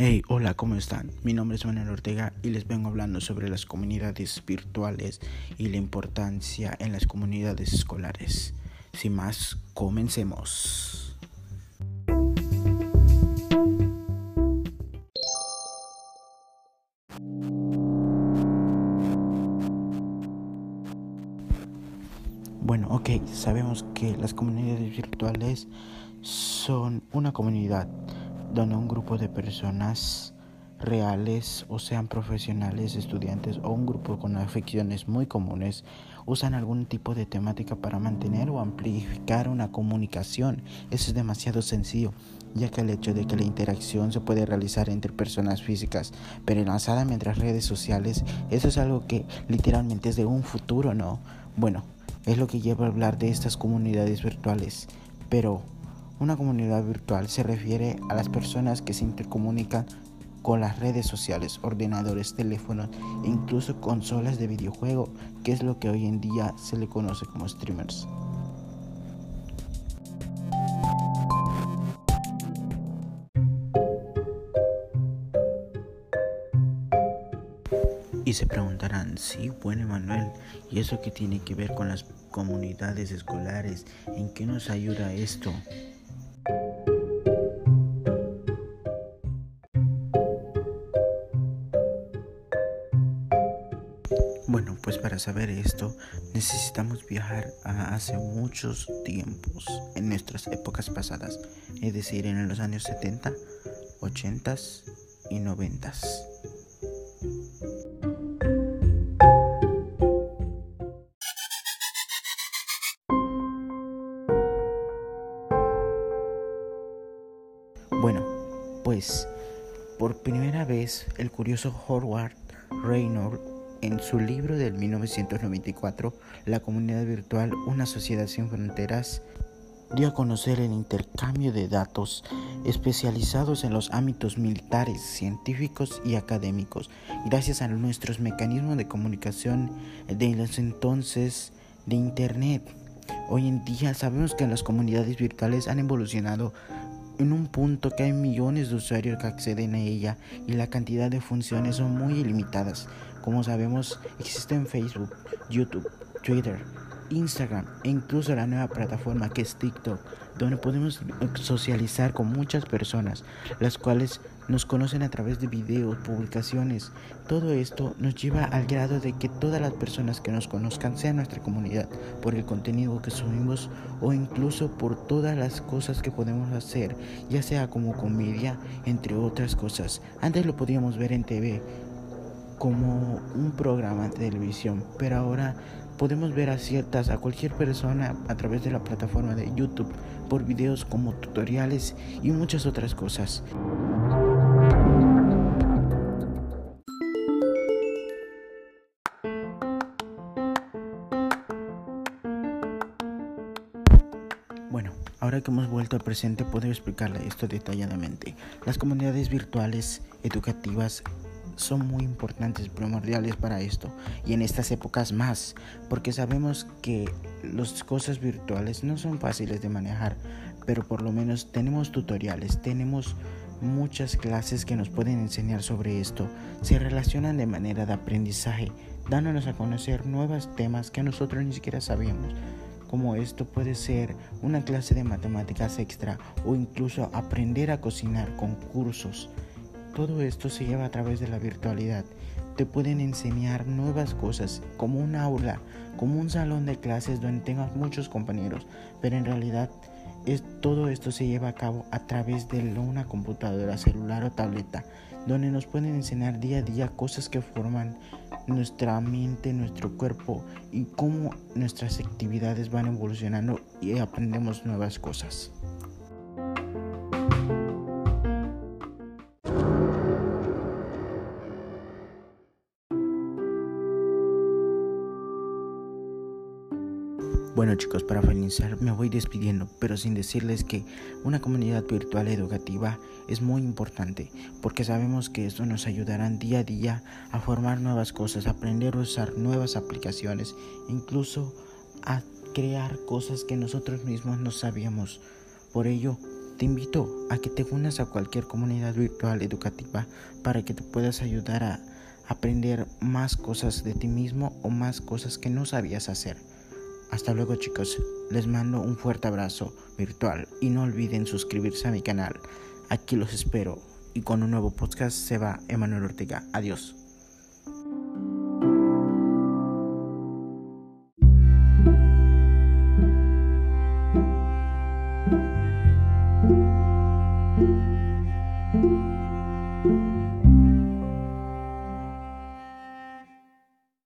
Hey, hola, ¿cómo están? Mi nombre es Manuel Ortega y les vengo hablando sobre las comunidades virtuales y la importancia en las comunidades escolares. Sin más, comencemos. Bueno, ok, sabemos que las comunidades virtuales son una comunidad donde un grupo de personas reales o sean profesionales, estudiantes o un grupo con aficiones muy comunes usan algún tipo de temática para mantener o amplificar una comunicación. Eso es demasiado sencillo, ya que el hecho de que la interacción se puede realizar entre personas físicas, pero enlazada mientras redes sociales, eso es algo que literalmente es de un futuro, ¿no? Bueno, es lo que lleva a hablar de estas comunidades virtuales, pero una comunidad virtual se refiere a las personas que se intercomunican con las redes sociales, ordenadores, teléfonos e incluso consolas de videojuego, que es lo que hoy en día se le conoce como streamers. Y se preguntarán, sí, bueno Emanuel, ¿y eso qué tiene que ver con las comunidades escolares? ¿En qué nos ayuda esto? Bueno, pues para saber esto necesitamos viajar a hace muchos tiempos, en nuestras épocas pasadas, es decir, en los años 70, 80 y 90. Bueno, pues por primera vez el curioso Howard Reynolds en su libro del 1994, La comunidad virtual, una sociedad sin fronteras, dio a conocer el intercambio de datos especializados en los ámbitos militares, científicos y académicos, gracias a nuestros mecanismos de comunicación de los entonces de Internet. Hoy en día sabemos que las comunidades virtuales han evolucionado en un punto que hay millones de usuarios que acceden a ella y la cantidad de funciones son muy ilimitadas. Como sabemos, existen Facebook, YouTube, Twitter, Instagram e incluso la nueva plataforma que es TikTok, donde podemos socializar con muchas personas, las cuales nos conocen a través de videos, publicaciones. Todo esto nos lleva al grado de que todas las personas que nos conozcan sean nuestra comunidad por el contenido que subimos o incluso por todas las cosas que podemos hacer, ya sea como comedia, entre otras cosas. Antes lo podíamos ver en TV, como un programa de televisión, pero ahora podemos ver a ciertas, a cualquier persona a través de la plataforma de YouTube por videos como tutoriales y muchas otras cosas. Bueno, ahora que hemos vuelto al presente puedo explicarle esto detalladamente. Las comunidades virtuales educativas son muy importantes, primordiales para esto y en estas épocas más, porque sabemos que las cosas virtuales no son fáciles de manejar, pero por lo menos tenemos tutoriales, tenemos muchas clases que nos pueden enseñar sobre esto, se relacionan de manera de aprendizaje, dándonos a conocer nuevos temas que nosotros ni siquiera sabíamos como esto puede ser una clase de matemáticas extra o incluso aprender a cocinar con cursos todo esto se lleva a través de la virtualidad. Te pueden enseñar nuevas cosas, como un aula, como un salón de clases donde tengas muchos compañeros, pero en realidad es, todo esto se lleva a cabo a través de una computadora, celular o tableta, donde nos pueden enseñar día a día cosas que forman nuestra mente, nuestro cuerpo y cómo nuestras actividades van evolucionando y aprendemos nuevas cosas. Bueno chicos, para finalizar me voy despidiendo, pero sin decirles que una comunidad virtual educativa es muy importante, porque sabemos que esto nos ayudará día a día a formar nuevas cosas, aprender a usar nuevas aplicaciones, incluso a crear cosas que nosotros mismos no sabíamos. Por ello, Te invito a que te unas a cualquier comunidad virtual educativa para que te puedas ayudar a aprender más cosas de ti mismo o más cosas que no sabías hacer. Hasta luego chicos, les mando un fuerte abrazo virtual y no olviden suscribirse a mi canal. Aquí los espero y con un nuevo podcast se va Emanuel Ortega. Adiós.